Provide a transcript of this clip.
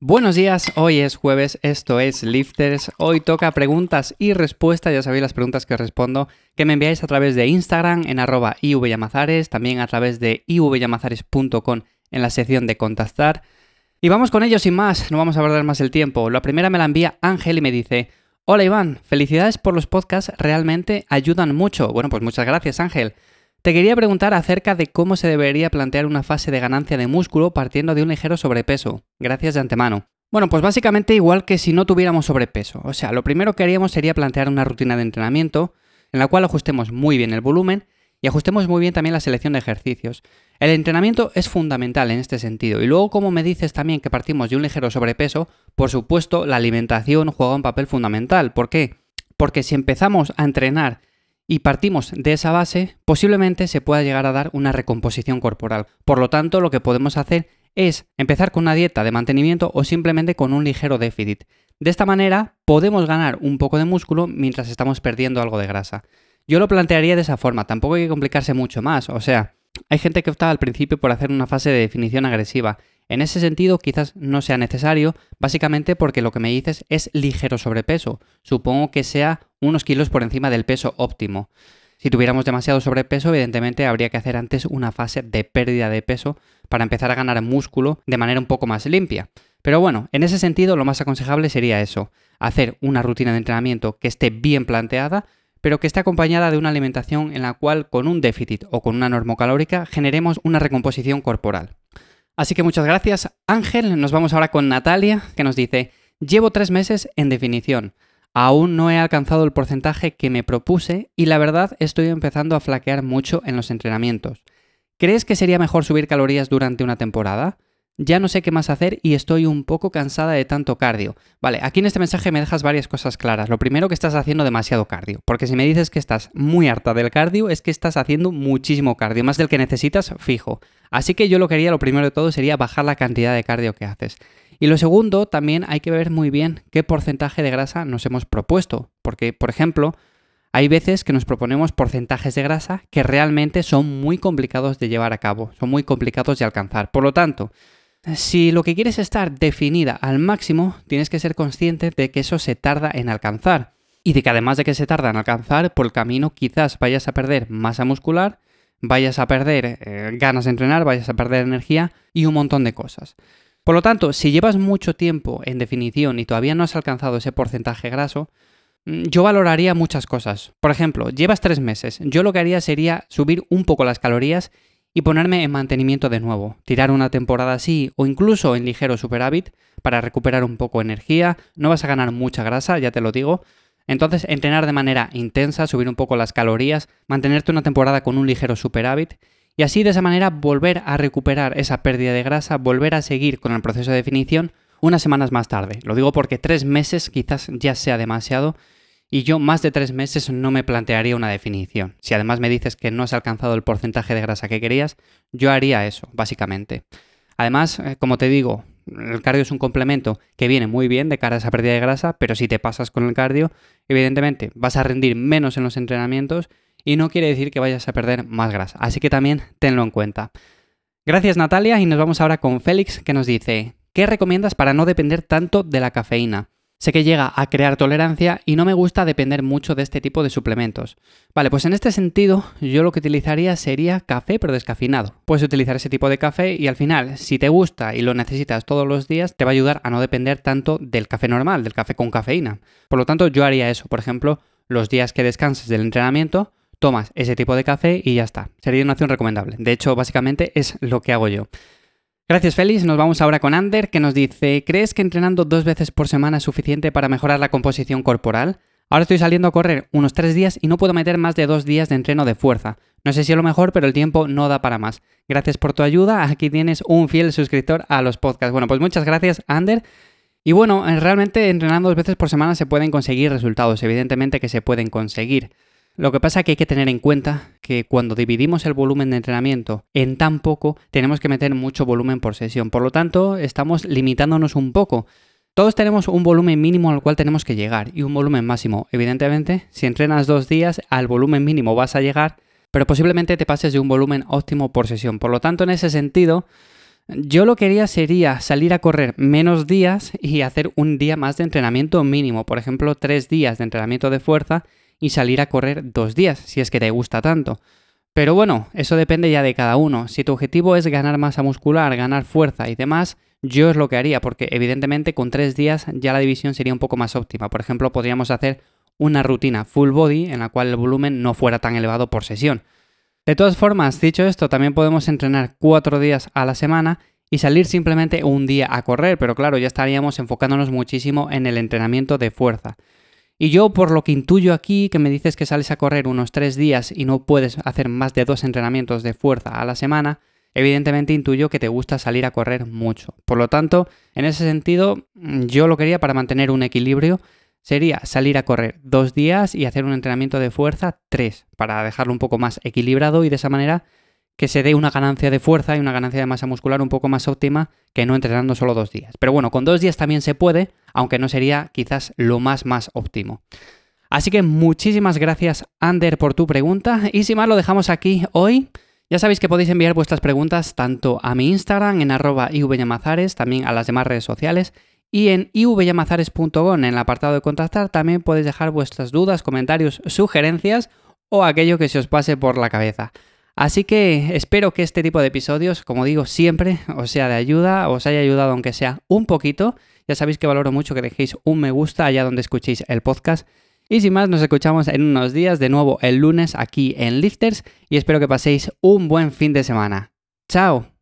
Buenos días, hoy es jueves, esto es Lifters. Hoy toca preguntas y respuestas, ya sabéis las preguntas que respondo, que me enviáis a través de Instagram en arroba ivyamazares, también a través de ivyamazares.com en la sección de contactar. Y vamos con ello sin más, no vamos a perder más el tiempo. La primera me la envía Ángel y me dice, hola Iván, felicidades por los podcasts, realmente ayudan mucho. Bueno, pues muchas gracias Ángel. Te quería preguntar acerca de cómo se debería plantear una fase de ganancia de músculo partiendo de un ligero sobrepeso. Gracias de antemano. Bueno, pues básicamente igual que si no tuviéramos sobrepeso. O sea, lo primero que haríamos sería plantear una rutina de entrenamiento en la cual ajustemos muy bien el volumen y ajustemos muy bien también la selección de ejercicios. El entrenamiento es fundamental en este sentido. Y luego, como me dices también que partimos de un ligero sobrepeso, por supuesto, la alimentación juega un papel fundamental. ¿Por qué? Porque si empezamos a entrenar y partimos de esa base, posiblemente se pueda llegar a dar una recomposición corporal. Por lo tanto, lo que podemos hacer es empezar con una dieta de mantenimiento o simplemente con un ligero déficit. De esta manera podemos ganar un poco de músculo mientras estamos perdiendo algo de grasa. Yo lo plantearía de esa forma, tampoco hay que complicarse mucho más, o sea, hay gente que opta al principio por hacer una fase de definición agresiva. En ese sentido, quizás no sea necesario, básicamente porque lo que me dices es ligero sobrepeso. Supongo que sea unos kilos por encima del peso óptimo. Si tuviéramos demasiado sobrepeso, evidentemente habría que hacer antes una fase de pérdida de peso para empezar a ganar músculo de manera un poco más limpia. Pero bueno, en ese sentido lo más aconsejable sería eso, hacer una rutina de entrenamiento que esté bien planteada, pero que esté acompañada de una alimentación en la cual con un déficit o con una normocalórica generemos una recomposición corporal. Así que muchas gracias Ángel, nos vamos ahora con Natalia que nos dice, llevo tres meses en definición. Aún no he alcanzado el porcentaje que me propuse y la verdad estoy empezando a flaquear mucho en los entrenamientos. ¿Crees que sería mejor subir calorías durante una temporada? Ya no sé qué más hacer y estoy un poco cansada de tanto cardio. Vale, aquí en este mensaje me dejas varias cosas claras. Lo primero que estás haciendo demasiado cardio, porque si me dices que estás muy harta del cardio es que estás haciendo muchísimo cardio, más del que necesitas fijo. Así que yo lo que haría, lo primero de todo sería bajar la cantidad de cardio que haces. Y lo segundo, también hay que ver muy bien qué porcentaje de grasa nos hemos propuesto. Porque, por ejemplo, hay veces que nos proponemos porcentajes de grasa que realmente son muy complicados de llevar a cabo, son muy complicados de alcanzar. Por lo tanto, si lo que quieres es estar definida al máximo, tienes que ser consciente de que eso se tarda en alcanzar. Y de que además de que se tarda en alcanzar, por el camino quizás vayas a perder masa muscular, vayas a perder eh, ganas de entrenar, vayas a perder energía y un montón de cosas. Por lo tanto, si llevas mucho tiempo en definición y todavía no has alcanzado ese porcentaje graso, mm, yo valoraría muchas cosas. Por ejemplo, llevas tres meses. Yo lo que haría sería subir un poco las calorías y ponerme en mantenimiento de nuevo. Tirar una temporada así o incluso en ligero superávit para recuperar un poco energía. No vas a ganar mucha grasa, ya te lo digo. Entonces, entrenar de manera intensa, subir un poco las calorías, mantenerte una temporada con un ligero superávit y así de esa manera volver a recuperar esa pérdida de grasa, volver a seguir con el proceso de definición unas semanas más tarde. Lo digo porque tres meses quizás ya sea demasiado y yo más de tres meses no me plantearía una definición. Si además me dices que no has alcanzado el porcentaje de grasa que querías, yo haría eso, básicamente. Además, eh, como te digo, el cardio es un complemento que viene muy bien de cara a esa pérdida de grasa, pero si te pasas con el cardio, evidentemente vas a rendir menos en los entrenamientos y no quiere decir que vayas a perder más grasa. Así que también tenlo en cuenta. Gracias Natalia y nos vamos ahora con Félix que nos dice, ¿qué recomiendas para no depender tanto de la cafeína? Sé que llega a crear tolerancia y no me gusta depender mucho de este tipo de suplementos. Vale, pues en este sentido yo lo que utilizaría sería café pero descafeinado. Puedes utilizar ese tipo de café y al final si te gusta y lo necesitas todos los días te va a ayudar a no depender tanto del café normal, del café con cafeína. Por lo tanto yo haría eso, por ejemplo, los días que descanses del entrenamiento tomas ese tipo de café y ya está. Sería una opción recomendable. De hecho, básicamente es lo que hago yo. Gracias Félix, nos vamos ahora con Ander que nos dice, ¿crees que entrenando dos veces por semana es suficiente para mejorar la composición corporal? Ahora estoy saliendo a correr unos tres días y no puedo meter más de dos días de entreno de fuerza. No sé si es lo mejor, pero el tiempo no da para más. Gracias por tu ayuda, aquí tienes un fiel suscriptor a los podcasts. Bueno, pues muchas gracias Ander. Y bueno, realmente entrenando dos veces por semana se pueden conseguir resultados, evidentemente que se pueden conseguir. Lo que pasa es que hay que tener en cuenta que cuando dividimos el volumen de entrenamiento en tan poco, tenemos que meter mucho volumen por sesión. Por lo tanto, estamos limitándonos un poco. Todos tenemos un volumen mínimo al cual tenemos que llegar y un volumen máximo. Evidentemente, si entrenas dos días, al volumen mínimo vas a llegar, pero posiblemente te pases de un volumen óptimo por sesión. Por lo tanto, en ese sentido, Yo lo que haría sería salir a correr menos días y hacer un día más de entrenamiento mínimo. Por ejemplo, tres días de entrenamiento de fuerza y salir a correr dos días, si es que te gusta tanto. Pero bueno, eso depende ya de cada uno. Si tu objetivo es ganar masa muscular, ganar fuerza y demás, yo es lo que haría, porque evidentemente con tres días ya la división sería un poco más óptima. Por ejemplo, podríamos hacer una rutina full body en la cual el volumen no fuera tan elevado por sesión. De todas formas, dicho esto, también podemos entrenar cuatro días a la semana y salir simplemente un día a correr, pero claro, ya estaríamos enfocándonos muchísimo en el entrenamiento de fuerza. Y yo, por lo que intuyo aquí, que me dices que sales a correr unos tres días y no puedes hacer más de dos entrenamientos de fuerza a la semana, evidentemente intuyo que te gusta salir a correr mucho. Por lo tanto, en ese sentido, yo lo quería para mantener un equilibrio sería salir a correr dos días y hacer un entrenamiento de fuerza tres, para dejarlo un poco más equilibrado y de esa manera que se dé una ganancia de fuerza y una ganancia de masa muscular un poco más óptima que no entrenando solo dos días. Pero bueno, con dos días también se puede, aunque no sería quizás lo más más óptimo. Así que muchísimas gracias, Ander, por tu pregunta. Y sin más, lo dejamos aquí hoy. Ya sabéis que podéis enviar vuestras preguntas tanto a mi Instagram en arroba ivyamazares, también a las demás redes sociales y en ivyamazares.com, en el apartado de contactar, también podéis dejar vuestras dudas, comentarios, sugerencias o aquello que se os pase por la cabeza. Así que espero que este tipo de episodios, como digo siempre, os sea de ayuda, os haya ayudado aunque sea un poquito. Ya sabéis que valoro mucho que dejéis un me gusta allá donde escuchéis el podcast. Y sin más, nos escuchamos en unos días de nuevo el lunes aquí en Lifters y espero que paséis un buen fin de semana. ¡Chao!